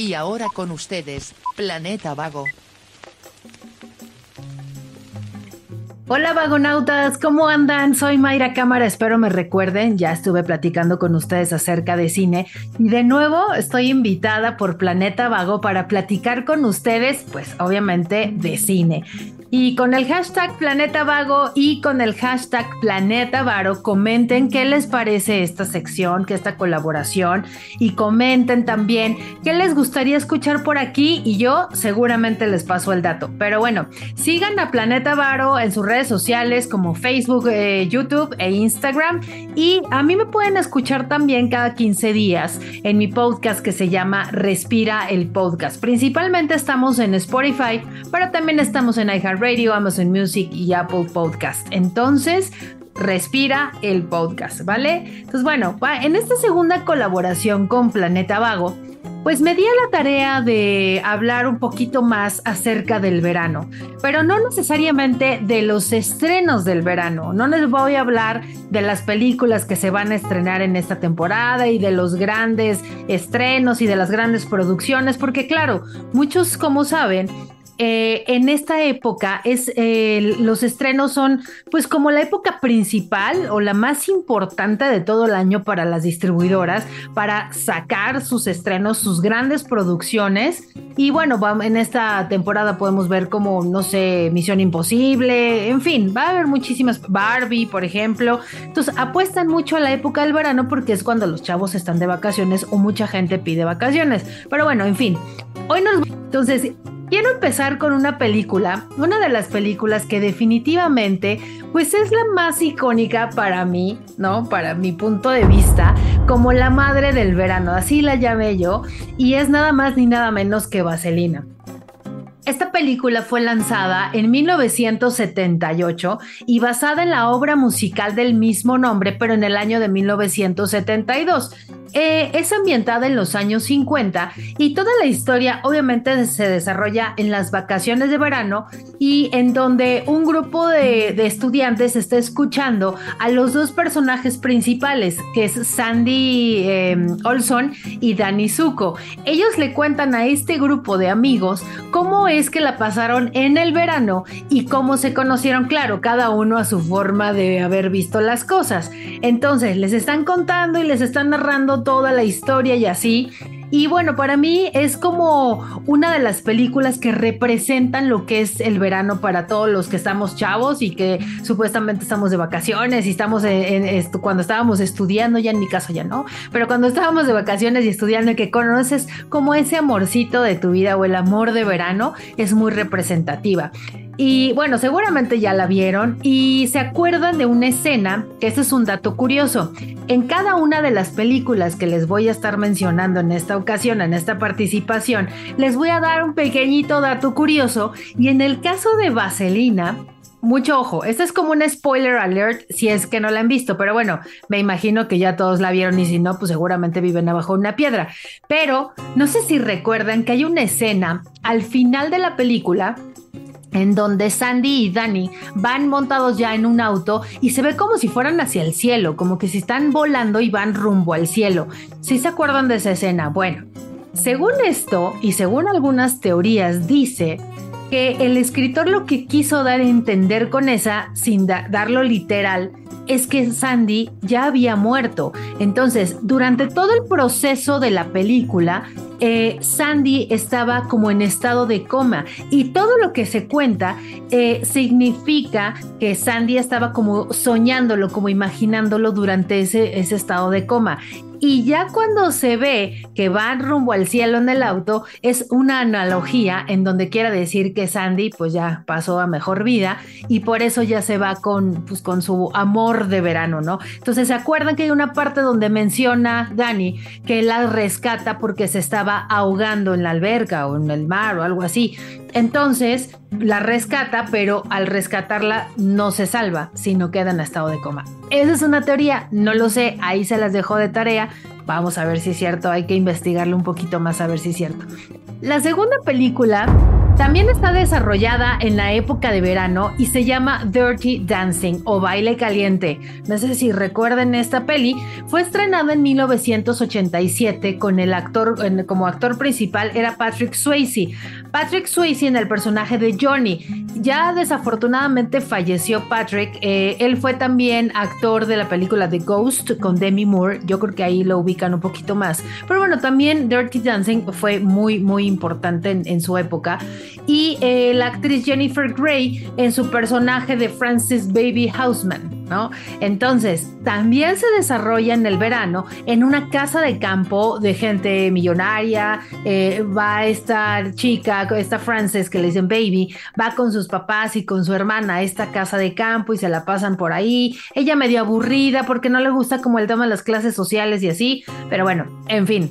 Y ahora con ustedes, Planeta Vago. Hola vagonautas, ¿cómo andan? Soy Mayra Cámara, espero me recuerden, ya estuve platicando con ustedes acerca de cine y de nuevo estoy invitada por Planeta Vago para platicar con ustedes, pues obviamente de cine. Y con el hashtag Planeta Vago y con el hashtag Planeta Varo, comenten qué les parece esta sección, que esta colaboración. Y comenten también qué les gustaría escuchar por aquí. Y yo seguramente les paso el dato. Pero bueno, sigan a Planeta Varo en sus redes sociales como Facebook, eh, YouTube e Instagram. Y a mí me pueden escuchar también cada 15 días en mi podcast que se llama Respira el Podcast. Principalmente estamos en Spotify, pero también estamos en iHeart Radio, Amazon Music y Apple Podcast. Entonces, respira el podcast, ¿vale? Entonces, bueno, en esta segunda colaboración con Planeta Vago, pues me di a la tarea de hablar un poquito más acerca del verano, pero no necesariamente de los estrenos del verano. No les voy a hablar de las películas que se van a estrenar en esta temporada y de los grandes estrenos y de las grandes producciones, porque claro, muchos como saben, eh, en esta época es los estrenos son pues como la época principal o la más importante de todo el año para las distribuidoras para sacar sus estrenos, sus grandes producciones y bueno, en esta temporada podemos ver como no sé, Misión Imposible, en fin, va a haber muchísimas Barbie, por ejemplo. Entonces, apuestan mucho a la época del verano porque es cuando los chavos están de vacaciones o mucha gente pide vacaciones. Pero bueno, en fin. Hoy nos entonces Quiero empezar con una película, una de las películas que definitivamente pues es la más icónica para mí, ¿no? Para mi punto de vista, como la madre del verano, así la llamé yo, y es nada más ni nada menos que Vaselina. Esta película fue lanzada en 1978 y basada en la obra musical del mismo nombre, pero en el año de 1972. Eh, es ambientada en los años 50 y toda la historia obviamente se desarrolla en las vacaciones de verano y en donde un grupo de, estudiantes está escuchando a los dos personajes principales, que es Sandy em, Olson y Danny Zuko. Ellos le cuentan a este grupo de amigos cómo es que la pasaron en el verano y cómo se conocieron, claro, cada uno a su forma de haber visto las cosas. Entonces les están contando y les están narrando toda la historia y así. Y bueno, para mí es como una de las películas que representan lo que es el verano para todos los que estamos chavos y que supuestamente estamos de vacaciones y estamos en, esto, cuando estábamos estudiando, ya en mi caso ya no, pero cuando estábamos de vacaciones y estudiando que conoces como ese amorcito de tu vida o el amor de verano es muy representativa. Y bueno, seguramente ya la vieron y se acuerdan de una escena, que es un dato curioso. En cada una de las películas que les voy a estar mencionando en esta ocasión, en esta participación, les voy a dar un pequeñito dato curioso. Y en el caso de Vaselina, mucho ojo, este es como un spoiler alert si es que no la han visto, pero bueno, me imagino que ya todos la vieron y si no, pues seguramente viven abajo de una piedra. Pero no sé si recuerdan que hay una escena al final de la película en donde Sandy y Danny van montados ya en un auto y se ve como si fueran hacia el cielo, como que se están volando y van rumbo al cielo. ¿Sí se acuerdan de esa escena? Bueno, según esto y según algunas teorías dice que el escritor lo que quiso dar a entender con esa, sin darlo literal, es que Sandy ya había muerto. Entonces, durante todo el proceso de la película, eh, Sandy estaba como en estado de coma y todo lo que se cuenta eh, significa que Sandy estaba como soñándolo, como imaginándolo durante ese, ese estado de coma. Y ya cuando se ve que van rumbo al cielo en el auto, es una analogía en donde quiere decir que Sandy pues ya pasó a mejor vida y por eso ya se va con, pues, con su amor de verano, ¿no? Entonces se acuerdan que hay una parte donde menciona Dani que la rescata porque se estaba ahogando en la alberca o en el mar o algo así. Entonces la rescata, pero al rescatarla no se salva, sino queda en estado de coma. Esa es una teoría, no lo sé, ahí se las dejo de tarea. Vamos a ver si es cierto, hay que investigarlo un poquito más a ver si es cierto. La segunda película También está desarrollada en la época de verano y se llama Dirty Dancing o Baile Caliente. No sé si recuerden esta peli. Fue estrenada en 1987 con el actor, como actor principal era Patrick Swayze. Patrick Swayze en el personaje de Johnny. Ya desafortunadamente falleció Patrick. Eh, él fue también actor de la película The Ghost con Demi Moore. Yo creo que ahí lo ubican un poquito más. Pero bueno, también Dirty Dancing fue muy, muy importante en su época y eh, la actriz Jennifer Grey en su personaje de Francis Baby Houseman, ¿no? Entonces, también se desarrolla en el verano en una casa de campo de gente millonaria, eh, va esta chica, esta Frances que le dicen Baby, va con sus papás y con su hermana a esta casa de campo y se la pasan por ahí, ella medio aburrida porque no le gusta como el tema de las clases sociales y así, pero bueno, en fin.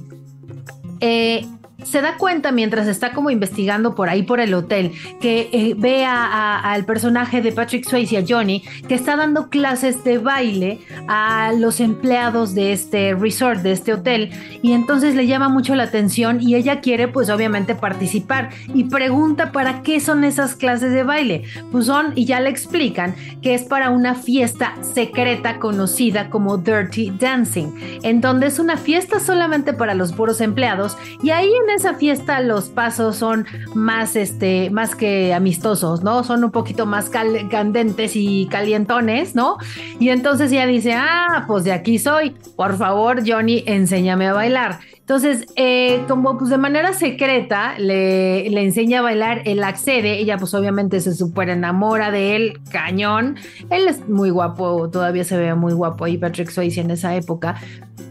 Eh, se da cuenta mientras está como investigando por ahí por el hotel que eh, ve al personaje de Patrick Swayze, a Johnny, que está dando clases de baile a los empleados de este resort, de este hotel, y entonces le llama mucho la atención y ella quiere pues obviamente participar y pregunta para qué son esas clases de baile. Pues son, y ya le explican, que es para una fiesta secreta conocida como Dirty Dancing, en donde es una fiesta solamente para los puros empleados y ahí en esa fiesta los pasos son más, este, más que amistosos, ¿no? Son un poquito más candentes y calientones, ¿no? Y entonces ella dice, ah, pues de aquí soy, por favor, Johnny, enséñame a bailar. Entonces, eh, como pues de manera secreta le, le, enseña a bailar, él accede, ella pues obviamente se super enamora de él, cañón. Él es muy guapo, todavía se ve muy guapo ahí Patrick Swayze en esa época.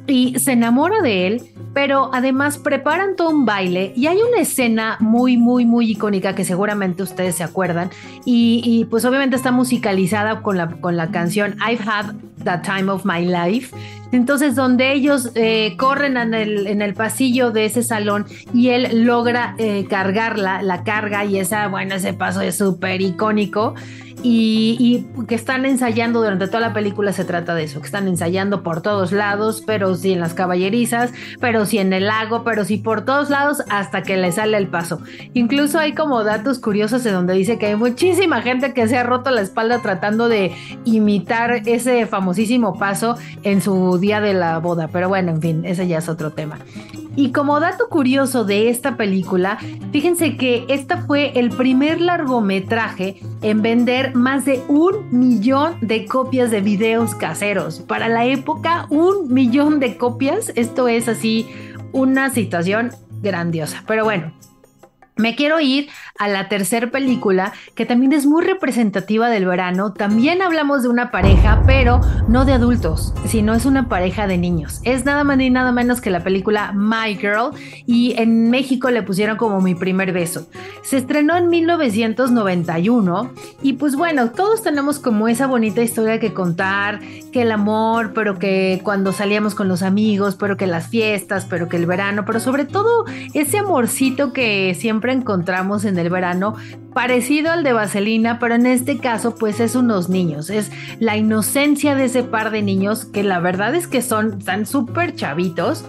Y se enamora de él, pero además preparan todo un baile y hay una escena muy, muy, muy icónica que seguramente ustedes se acuerdan y, y pues obviamente está musicalizada con la, con la canción I've Had the Time of My Life entonces, donde ellos eh, corren en el, en el, pasillo de ese salón y él logra eh, cargarla, la carga y esa, bueno, ese paso es súper icónico y, que están ensayando durante toda la película se trata de eso, que están ensayando por todos lados, pero sí en las caballerizas, pero sí en el lago, pero sí por todos lados hasta que le sale el paso. Incluso hay como datos curiosos en donde dice que hay muchísima gente que se ha roto la espalda tratando de imitar ese famosísimo paso en su día de la boda, pero bueno, en fin, ese ya es otro tema. Y como dato curioso de esta película, fíjense que esta fue el primer largometraje en vender más de un millón de copias de videos caseros. Para la época, un millón de copias. Esto es así una situación grandiosa. Pero bueno, me quiero ir a la tercera película, que también es muy representativa del verano. También hablamos de una pareja, pero no de adultos, sino es una pareja de niños. Es nada más ni nada menos que la película My Girl y en México le pusieron como mi primer beso. Se estrenó en 1991 y pues bueno, todos tenemos como esa bonita historia que contar, que el amor, pero que cuando salíamos con los amigos, pero que las fiestas, pero que el verano, pero sobre todo ese amorcito que siempre encontramos en el verano, parecido al de Vaselina, pero en este caso pues es unos niños, es la inocencia de ese par de niños que la verdad es que son tan súper chavitos.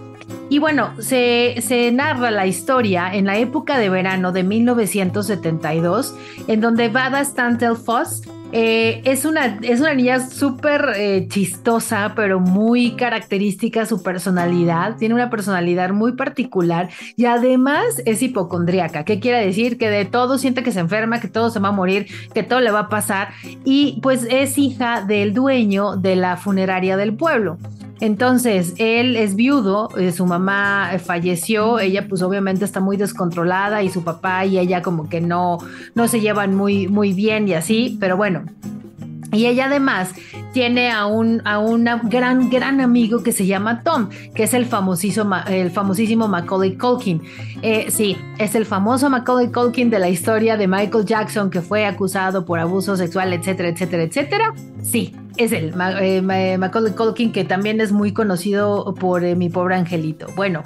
Y bueno, se, se, narra la historia en la época de verano de 1972, en donde Vada Stantel Foss eh, es, una, es una niña súper eh, chistosa, pero muy característica su personalidad. Tiene una personalidad muy particular y además es hipocondríaca. ¿Qué quiere decir? Que de todo siente que se enferma, que todo se va a morir, que todo le va a pasar. Y pues es hija del dueño de la funeraria del pueblo. Entonces, él es viudo, eh, su mamá falleció, ella pues obviamente está muy descontrolada y su papá y ella como que no, no se llevan muy, muy bien y así, pero bueno. Y ella además tiene a un a gran, gran amigo que se llama Tom, que es el famosísimo, el famosísimo Macaulay Culkin. Eh, sí, es el famoso Macaulay Culkin de la historia de Michael Jackson que fue acusado por abuso sexual, etcétera, etcétera, etcétera. Sí, es el eh, Macaulay Culkin, que también es muy conocido por eh, Mi Pobre Angelito. Bueno,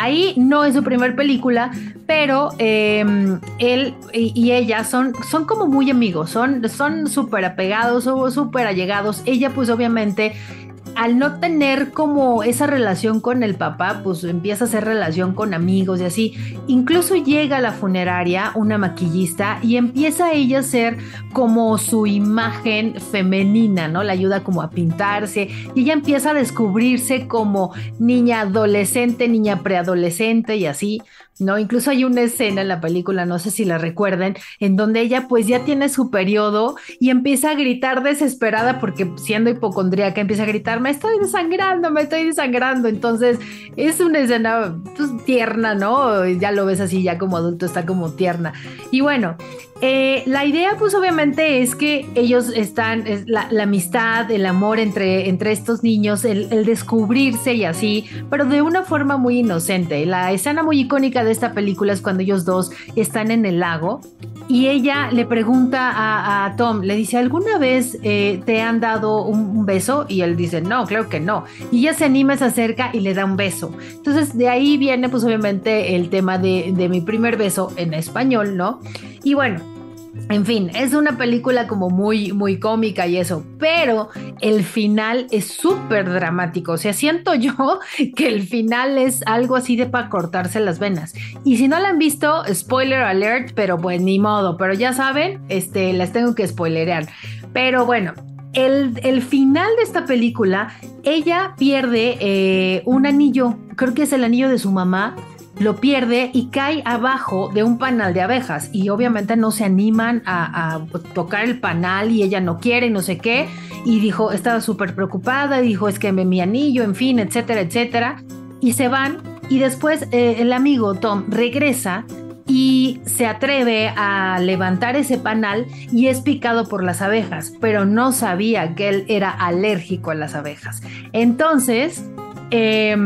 ahí no es su primer película, pero em, él y, ella son, son como muy amigos, son súper apegados o súper allegados. Ella pues obviamente al no tener como esa relación con el papá, pues empieza a hacer relación con amigos y así. Incluso llega a la funeraria una maquillista y empieza ella a ser como su imagen femenina, ¿no? La ayuda como a pintarse y ella empieza a descubrirse como niña adolescente, niña preadolescente y así. ¿No? Incluso hay una escena en la película, no sé si la recuerden, en donde ella pues ya tiene su periodo y empieza a gritar desesperada porque siendo hipocondríaca empieza a gritar, me estoy desangrando, me estoy desangrando. Entonces es una escena pues, tierna, ¿no? Ya lo ves así, ya como adulto está como tierna. Y bueno, eh, la idea, pues obviamente es que ellos están, la, amistad, el amor entre, entre estos niños, el, descubrirse y así, pero de una forma muy inocente. La escena muy icónica de esta película es cuando ellos dos están en el lago y ella le pregunta a, Tom, le dice, ¿alguna vez eh, te han dado un, beso? Y él dice, no, claro que no. Y ella se anima, se acerca y le da un beso. Entonces de ahí viene pues obviamente el tema de, de mi primer beso en español, ¿no? Y bueno, en fin, es una película como muy, muy cómica y eso, pero el final es súper dramático. O sea, siento yo que el final es algo así de para cortarse las venas. Y si no la han visto, spoiler alert, pero pues ni modo. Pero ya saben, este, las tengo que spoilerear. Pero bueno, el, el, final de esta película, ella pierde eh, un anillo, creo que es el anillo de su mamá, lo pierde y cae abajo de un panal de abejas. Y obviamente no se animan a, tocar el panal y ella no quiere y no sé qué. Y dijo, estaba súper preocupada, dijo es que me mi anillo, en fin, etcétera, etcétera. Y se van. Y después eh, el amigo Tom regresa y se atreve a levantar ese panal y es picado por las abejas, pero no sabía que él era alérgico a las abejas. Entonces, eh,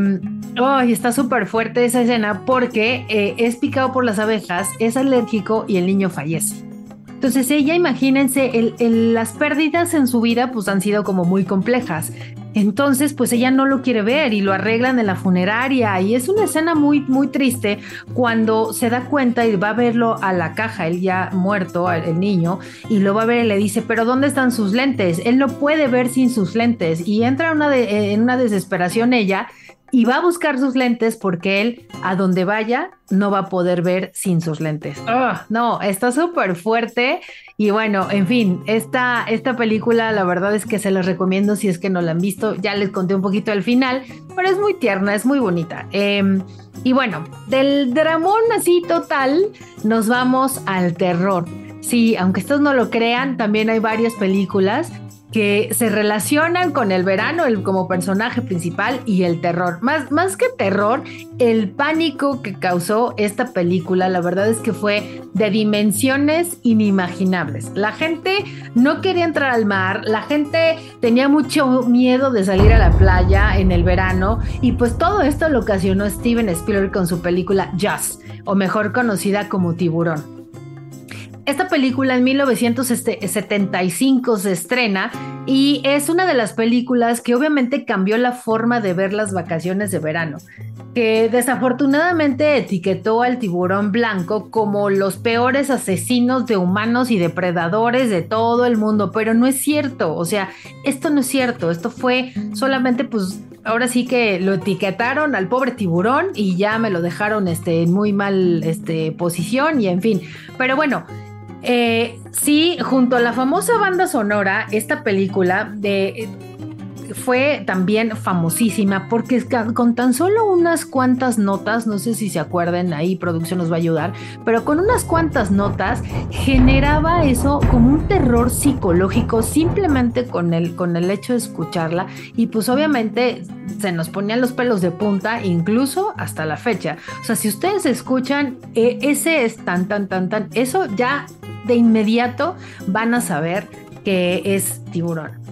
Ay, está súper fuerte esa escena porque eh, es picado por las abejas, es alérgico y el niño fallece. Entonces ella, imagínense, las pérdidas en su vida pues han sido como muy complejas. Entonces, pues ella no lo quiere ver y lo arreglan en la funeraria y es una escena muy, muy triste cuando se da cuenta y va a verlo a la caja, él ya muerto, el niño, y lo va a ver y le dice, pero ¿dónde están sus lentes? Él no puede ver sin sus lentes y entra una en una desesperación ella y va a buscar sus lentes porque él, a donde vaya, no va a poder ver sin sus lentes. Ah, no, está súper fuerte. Y bueno, en fin, esta, esta película la verdad es que se las recomiendo si es que no la han visto. Ya les conté un poquito al final, pero es muy tierna, es muy bonita. Em, y bueno, del dramón así total, nos vamos al terror. Sí, aunque estos no lo crean, también hay varias películas que se relacionan con el verano el, como personaje principal y el terror. Más, más que terror, el pánico que causó esta película, la verdad es que fue de dimensiones inimaginables. La gente no quería entrar al mar, la gente tenía mucho miedo de salir a la playa en el verano y pues todo esto lo ocasionó Steven Spielberg con su película Just, o mejor conocida como Tiburón. Esta película en 1975 se estrena y es una de las películas que obviamente cambió la forma de ver las vacaciones de verano, que desafortunadamente etiquetó al tiburón blanco como los peores asesinos de humanos y depredadores de todo el mundo, pero no es cierto, o sea, esto no es cierto, esto fue solamente pues ahora sí que lo etiquetaron al pobre tiburón y ya me lo dejaron este, en muy mal este, posición y en fin. Pero bueno, eh, sí, junto a la famosa banda sonora, esta película de, fue también famosísima porque con tan solo unas cuantas notas, no sé si se acuerdan, ahí producción nos va a ayudar, pero con unas cuantas notas generaba eso como un terror psicológico simplemente con el, con el hecho de escucharla y pues obviamente se nos ponían los pelos de punta incluso hasta la fecha. O sea, si ustedes escuchan, eh, ese es tan, tan, tan, tan, eso ya de inmediato van a saber que es tiburón.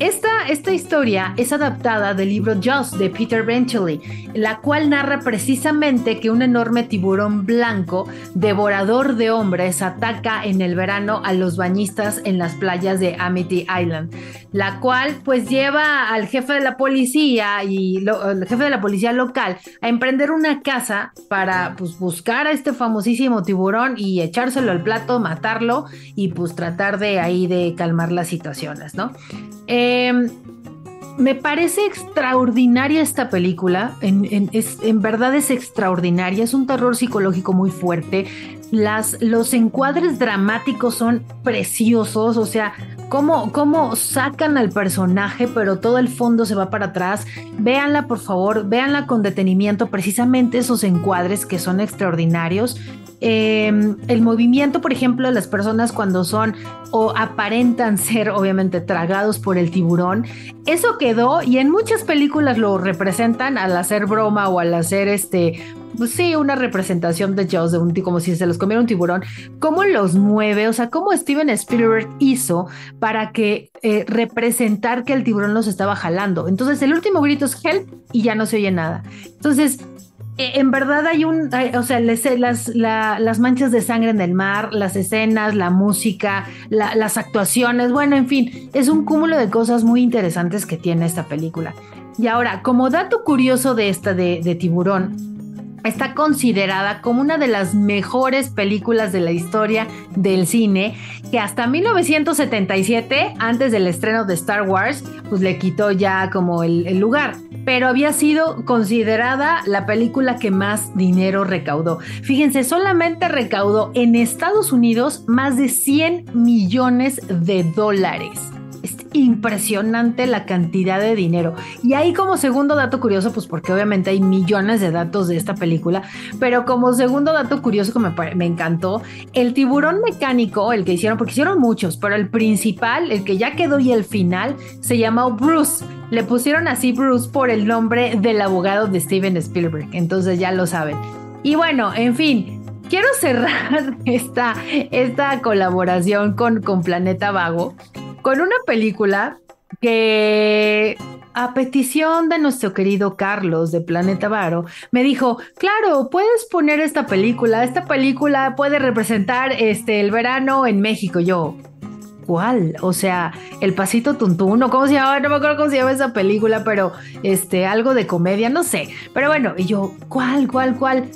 Esta, esta, historia es adaptada del libro Jaws de Peter Benchley, la cual narra precisamente que un enorme tiburón blanco, devorador de hombres, ataca en el verano a los bañistas en las playas de Amity Island, la cual pues lleva al jefe de la policía y el jefe de la policía local a emprender una caza para pues buscar a este famosísimo tiburón y echárselo al plato, matarlo y pues tratar de ahí de calmar las situaciones, ¿no? Em, me parece extraordinaria esta película, en, es, en verdad es extraordinaria, es un terror psicológico muy fuerte, los encuadres dramáticos son preciosos, o sea, cómo, cómo sacan al personaje, pero todo el fondo se va para atrás. Véanla, por favor, véanla con detenimiento, precisamente esos encuadres que son extraordinarios. Em, el movimiento, por ejemplo, de las personas cuando son o aparentan ser obviamente tragados por el tiburón, eso quedó y en muchas películas lo representan al hacer broma o al hacer este pues sí, una representación de Jaws, de un como si se los comiera un tiburón, cómo los mueve, o sea, cómo Steven Spielberg hizo para que eh, representar que el tiburón los estaba jalando. Entonces, el último grito es help y ya no se oye nada. Entonces, en verdad hay un, o sea, las, las manchas de sangre en el mar, las escenas, la música, las actuaciones, bueno, en fin, es un cúmulo de cosas muy interesantes que tiene esta película. Y ahora, como dato curioso de esta de, de tiburón, está considerada como una de las mejores películas de la historia del cine, que hasta 1977, antes del estreno de Star Wars, pues le quitó ya como el, lugar pero había sido considerada la película que más dinero recaudó. Fíjense, solamente recaudó en Estados Unidos más de 100 millones de dólares es impresionante la cantidad de dinero. Y ahí como segundo dato curioso, pues porque obviamente hay millones de datos de esta película, pero como segundo dato curioso que me, encantó, el tiburón mecánico, el que hicieron, porque hicieron muchos, pero el principal, el que ya quedó y el final, se llamó Bruce. Le pusieron así Bruce por el nombre del abogado de Steven Spielberg, entonces ya lo saben. Y bueno, en fin, quiero cerrar esta, esta colaboración con, con Planeta Vago con una película que a petición de nuestro querido Carlos de Planeta Varo, me dijo, claro, puedes poner esta película, esta película puede representar este, el verano en México. Yo, ¿cuál? O sea, El Pasito Tuntún, ¿cómo se llama? No me acuerdo cómo se llama esa película, pero este, algo de comedia, no sé. Pero bueno, y yo, ¿cuál, cuál, cuál?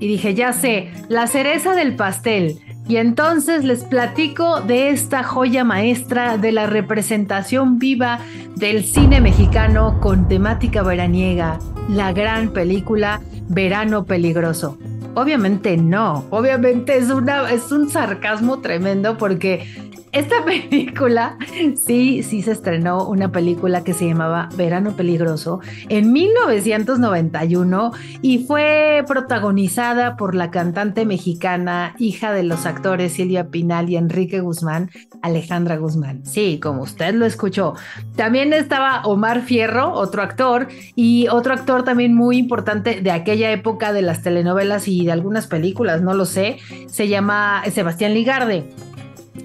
Y dije, ya sé, La cereza del pastel. Y entonces les platico de esta joya maestra de la representación viva del cine mexicano con temática veraniega, la gran película Verano Peligroso. Obviamente no, obviamente es, una, es un sarcasmo tremendo porque esta película, sí, sí se estrenó una película que se llamaba Verano Peligroso en 1991 y fue protagonizada por la cantante mexicana, hija de los actores Silvia Pinal y Enrique Guzmán, Alejandra Guzmán. Sí, como usted lo escuchó. También estaba Omar Fierro, otro actor, y otro actor también muy importante de aquella época de las telenovelas y de algunas películas, no lo sé, se llama Sebastián Ligarde.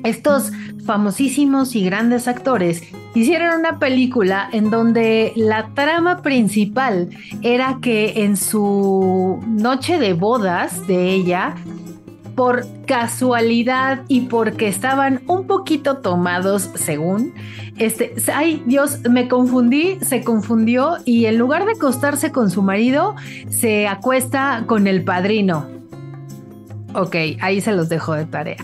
Estos famosísimos y grandes actores hicieron una película en donde la trama principal era que en su noche de bodas de ella, por casualidad y porque estaban un poquito tomados según, este, ay Dios, me confundí, se confundió y en lugar de acostarse con su marido, se acuesta con el padrino. Ok, ahí se los dejo de tarea.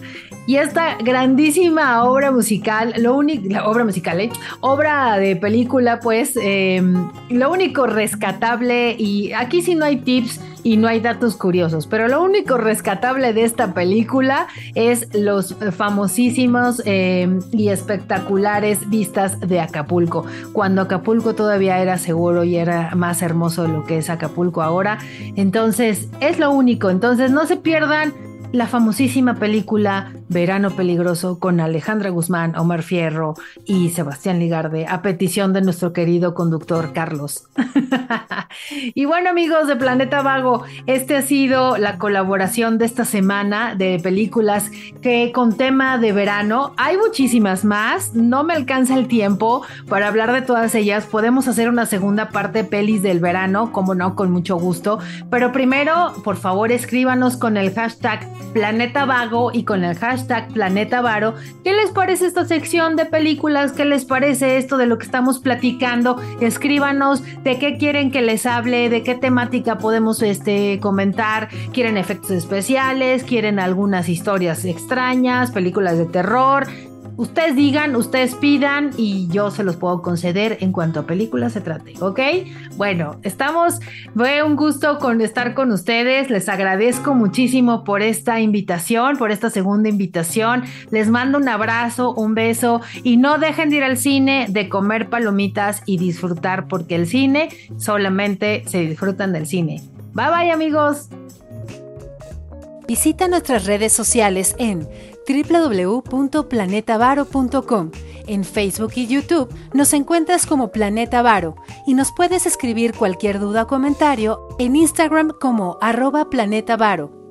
Y esta grandísima obra musical, lo único, la obra musical, ¿eh? obra de película, pues, em, lo único rescatable, y aquí sí no hay tips y no hay datos curiosos, pero lo único rescatable de esta película es los famosísimos em, y espectaculares vistas de Acapulco, cuando Acapulco todavía era seguro y era más hermoso de lo que es Acapulco ahora. Entonces, es lo único, entonces no se pierdan la famosísima película Verano Peligroso con Alejandra Guzmán, Omar Fierro y Sebastián Ligarde, a petición de nuestro querido conductor Carlos. y bueno amigos de Planeta Vago, este ha sido la colaboración de esta semana de películas que con tema de verano, hay muchísimas más, no me alcanza el tiempo para hablar de todas ellas, podemos hacer una segunda parte pelis del verano, como no, con mucho gusto, pero primero, por favor, escríbanos con el hashtag Planeta Vago y con el hashtag Planeta Varo. ¿Qué les parece esta sección de películas? ¿Qué les parece esto de lo que estamos platicando? Escríbanos de qué quieren que les hable, de qué temática podemos este, comentar. ¿Quieren efectos especiales? ¿Quieren algunas historias extrañas? ¿Películas de terror? Ustedes digan, ustedes pidan y yo se los puedo conceder en cuanto a películas se trate, ¿ok? Bueno, estamos, fue un gusto con estar con ustedes, les agradezco muchísimo por esta invitación, por esta segunda invitación, les mando un abrazo, un beso y no dejen de ir al cine, de comer palomitas y disfrutar porque el cine solamente se disfrutan del cine. Bye bye amigos. Visita nuestras redes sociales en www.planetavaro.com. En Facebook y YouTube nos encuentras como Planeta Varo y nos puedes escribir cualquier duda o comentario en Instagram como arroba Planeta Varo.